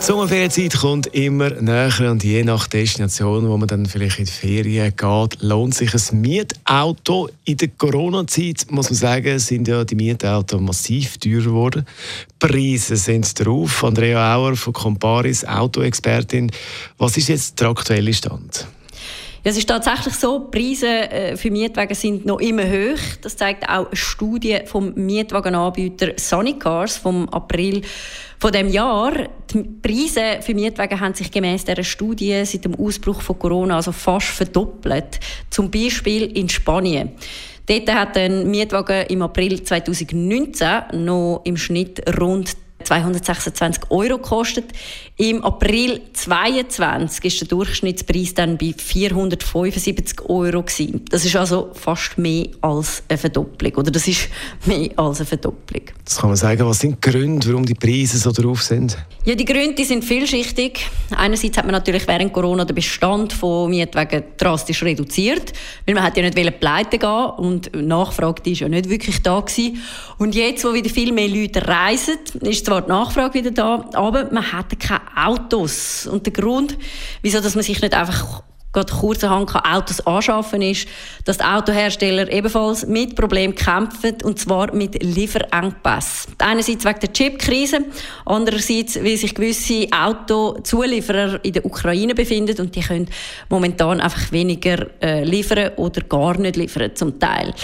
die Sommerferienzeit kommt immer näher und je nach Destination, wo man dann vielleicht in die Ferien geht, lohnt sich ein Mietauto. In der Corona-Zeit, muss man sagen, sind ja die Mietautos massiv teurer geworden. Preise sind drauf. Andrea Auer von Comparis, Autoexpertin. Was ist jetzt der aktuelle Stand? Es ist tatsächlich so, die Preise äh, für Mietwagen sind noch immer hoch. Das zeigt auch eine Studie vom Mietwagenanbieter Cars vom April von dem Jahr. Die Preise für Mietwagen haben sich gemäß dieser Studie seit dem Ausbruch von Corona also fast verdoppelt. Zum Beispiel in Spanien. Dort hat ein Mietwagen im April 2019 noch im Schnitt rund 226 Euro gekostet. Im April 2022 ist der Durchschnittspreis dann bei 475 Euro gewesen. Das ist also fast mehr als eine Verdopplung, oder das ist mehr als eine Verdopplung. Das kann man sagen. Was sind die Gründe, warum die Preise so drauf sind? Ja, die Gründe die sind vielschichtig. Einerseits hat man natürlich während Corona den Bestand von Mietwagen drastisch reduziert, weil man hat ja nicht pleite gehen und die Nachfrage die ist ja nicht wirklich da gewesen. Und jetzt, wo wieder viel mehr Leute reisen, ist zwar die Nachfrage wieder da, aber man hat keine Autos. Und der Grund, wieso dass man sich nicht einfach gerade kurzerhand Autos anschaffen ist, dass die Autohersteller ebenfalls mit Problemen kämpfen, und zwar mit Lieferengpässen. Einerseits wegen der Chipkrise, andererseits, weil sich gewisse Autozulieferer in der Ukraine befinden und die können momentan einfach weniger äh, liefern oder gar nicht liefern zum Teil.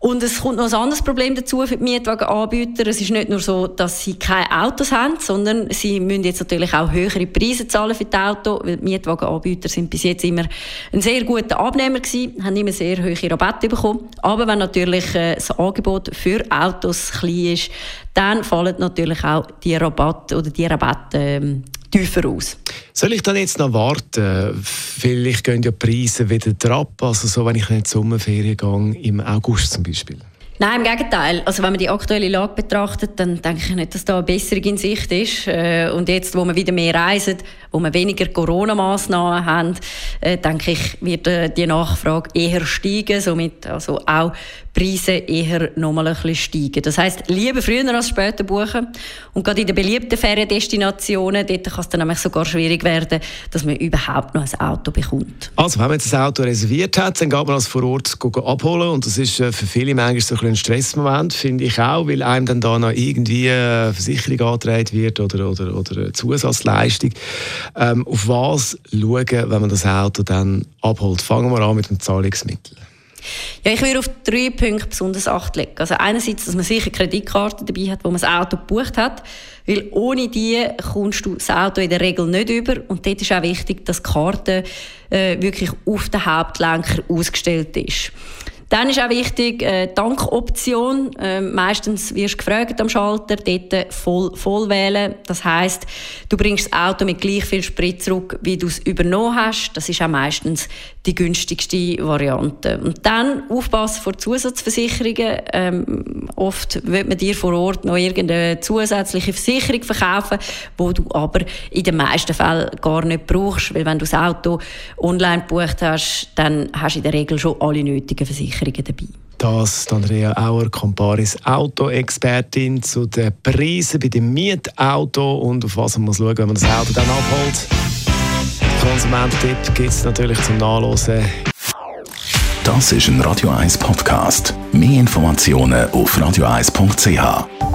Und es kommt noch ein anderes Problem dazu für die Mietwagenanbieter. Es ist nicht nur so, dass sie keine Autos haben, sondern sie müssen jetzt natürlich auch höhere Preise zahlen für die Autos, weil die Mietwagenanbieter sind bis jetzt immer ein sehr guter Abnehmer gewesen, haben immer sehr hohe Rabatte bekommen. Aber wenn natürlich äh, das Angebot für Autos klein ist, dann fallen natürlich auch die Rabatte oder die Rabatte ähm, tiefer aus. Soll ich dann jetzt noch warten? Vielleicht gehen ja die Preise wieder drauf, also so, wenn ich in die Sommerferien gehe, im August zum Beispiel. Nein, im Gegenteil. Also wenn man die aktuelle Lage betrachtet, dann denke ich nicht, dass da eine Besserung in Sicht ist. Äh, und jetzt, wo wir wieder mehr reisen, wo wir weniger Corona-Massnahmen haben, äh, denke ich, wird äh, die Nachfrage eher steigen, somit also auch Preise eher nochmal ein bisschen steigen. Das heisst, lieber früher als später buchen. Und gerade in den beliebten Feriendestinationen, dort kann es dann nämlich sogar schwierig werden, dass man überhaupt noch ein Auto bekommt. Also, wenn man jetzt ein Auto reserviert hat, dann geht man das vor Ort abholen und das ist äh, für viele manchmal so ein, ein Stressmoment, finde ich auch, weil einem dann da noch irgendwie eine Versicherung angetragen wird oder, oder, oder eine Zusatzleistung. Ähm, auf was schauen, wenn man das Auto dann abholt? Fangen wir an mit dem Zahlungsmittel. Ja, ich würde auf drei Punkte besonders Acht legen. Also einerseits, dass man sicher Kreditkarte dabei hat, wo man das Auto gebucht hat, weil ohne die kommst du das Auto in der Regel nicht über. Und dort ist auch wichtig, dass die Karte äh, wirklich auf den Hauptlenker ausgestellt ist. Dann ist auch wichtig, äh, Tankoption. Äh, meistens wirst du gefragt am Schalter, dort voll, voll wählen. Das heißt, du bringst das Auto mit gleich viel Sprit zurück, wie du es übernommen hast. Das ist auch meistens die günstigste Variante. Und dann aufpassen vor Zusatzversicherungen. Ähm, oft wird man dir vor Ort noch irgendeine zusätzliche Versicherung verkaufen, wo du aber in den meisten Fällen gar nicht brauchst, weil wenn du das Auto online gebucht hast, dann hast du in der Regel schon alle nötigen Versicherungen. Versicherungen dabei. Das ist Andrea Auer, Comparis Auto-Expertin zu den Preisen bei dem Mietauto und auf was man muss schauen, wenn man das Auto dann abholt. Konsumententipp gibt es natürlich zum Nachlesen. Das ist ein Radio 1 Podcast. Mehr Informationen auf radio1.ch.